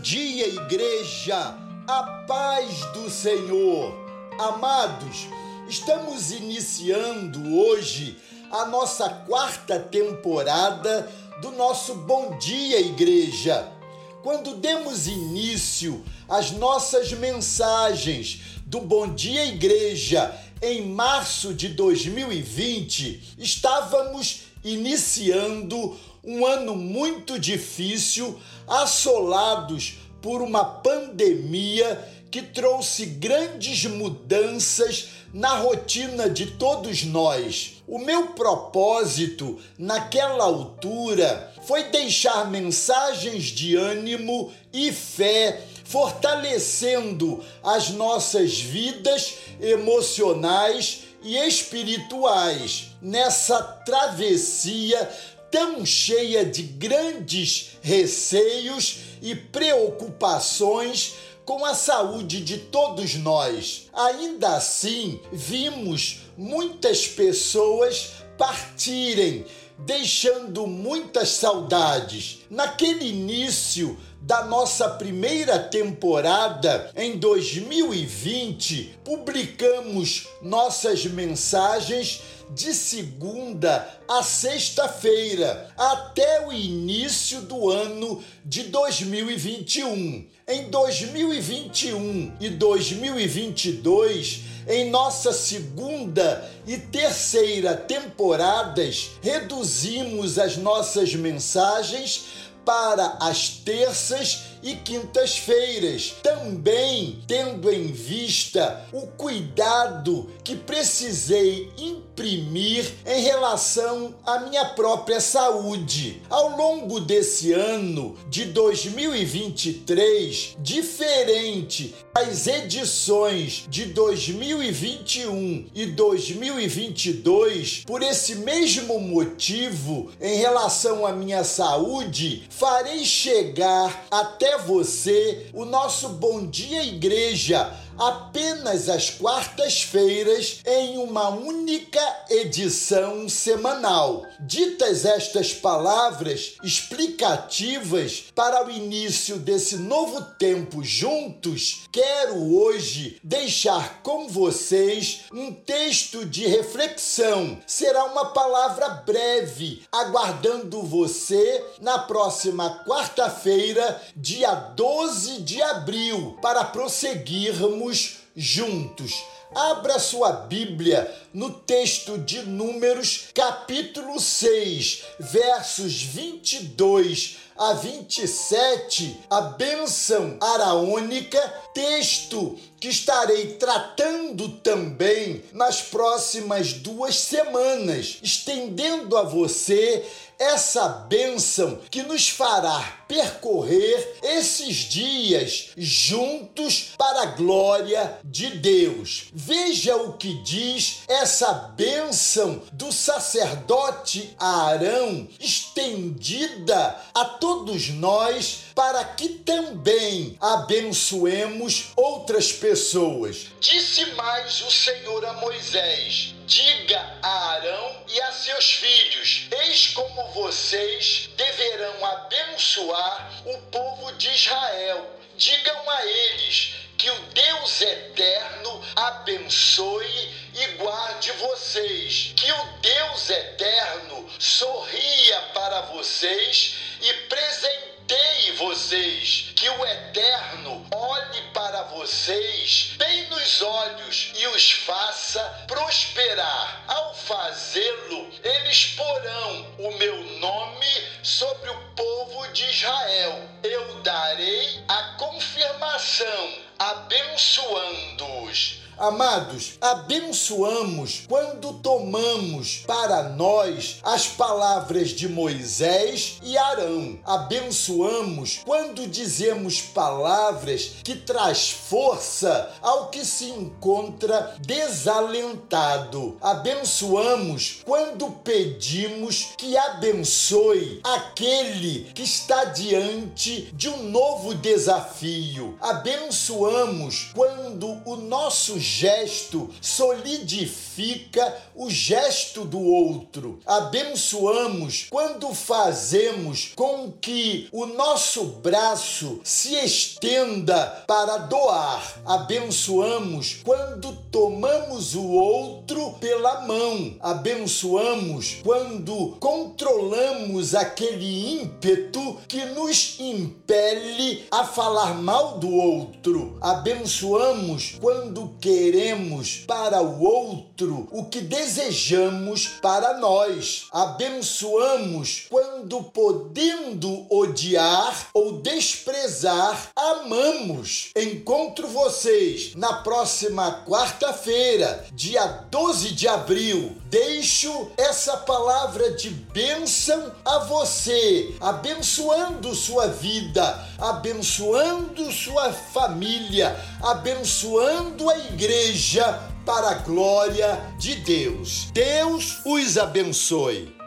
dia, igreja, a paz do Senhor. Amados, estamos iniciando hoje a nossa quarta temporada do nosso Bom Dia, igreja. Quando demos início às nossas mensagens do Bom Dia, igreja, em março de 2020, estávamos iniciando um ano muito difícil, assolados por uma pandemia que trouxe grandes mudanças na rotina de todos nós. O meu propósito naquela altura foi deixar mensagens de ânimo e fé, fortalecendo as nossas vidas emocionais e espirituais nessa travessia tão cheia de grandes receios e preocupações com a saúde de todos nós. Ainda assim, vimos muitas pessoas partirem, deixando muitas saudades. Naquele início da nossa primeira temporada em 2020, publicamos nossas mensagens de segunda a sexta-feira até o início do ano de 2021. Em 2021 e 2022, em nossa segunda e terceira temporadas, reduzimos as nossas mensagens para as terças e quintas-feiras, também tendo em vista o cuidado que precisei imprimir em relação à minha própria saúde. Ao longo desse ano de 2023, diferente das edições de 2021 e 2022, por esse mesmo motivo, em relação à minha saúde, farei chegar até você o nosso Bom Dia Igreja apenas às quartas-feiras em uma única edição semanal. Ditas estas palavras explicativas para o início desse novo tempo juntos, quero hoje deixar com vocês um texto de reflexão. Será uma palavra breve, aguardando você na próxima quarta-feira, dia 12 de abril, para prosseguirmos juntos. Abra sua Bíblia no texto de Números, capítulo 6, versos 22 a 27, a bênção araônica, texto que estarei tratando também nas próximas duas semanas, estendendo a você essa bênção que nos fará percorrer esses dias juntos para a glória de Deus. Veja o que diz essa bênção do sacerdote Arão, estendida a todos nós, para que também abençoemos outras pessoas. Disse mais o Senhor a Moisés: Diga a Arão e a seus filhos: Eis como vocês deverão abençoar o povo de Israel. Digam a eles que o Deus eterno abençoe e guarde vocês. Que o Deus eterno sorria para vocês e presenteie vocês. Que o eterno olhe para vocês bem nos olhos e os faça prosperar. Ao fazê-lo, eles porão o meu nome sobre o povo de Israel. Eu darei a confirmação, abençoando-os Amados, abençoamos quando tomamos para nós as palavras de Moisés e Arão. Abençoamos quando dizemos palavras que traz força ao que se encontra desalentado. Abençoamos quando pedimos que abençoe aquele que está diante de um novo desafio. Abençoamos quando o nosso gesto solidifica o gesto do outro. Abençoamos quando fazemos com que o nosso braço se estenda para doar. Abençoamos quando tomamos o outro pela mão. Abençoamos quando controlamos aquele ímpeto que nos impele a falar mal do outro. Abençoamos quando queremos para o outro o que desejamos para nós. Abençoamos quando, podendo odiar ou desprezar, amamos. Encontro vocês na próxima quarta-feira, dia 12 de abril. Deixo essa palavra de bênção a você, abençoando sua vida, abençoando sua família, abençoando a igreja para a glória de Deus. Deus os abençoe.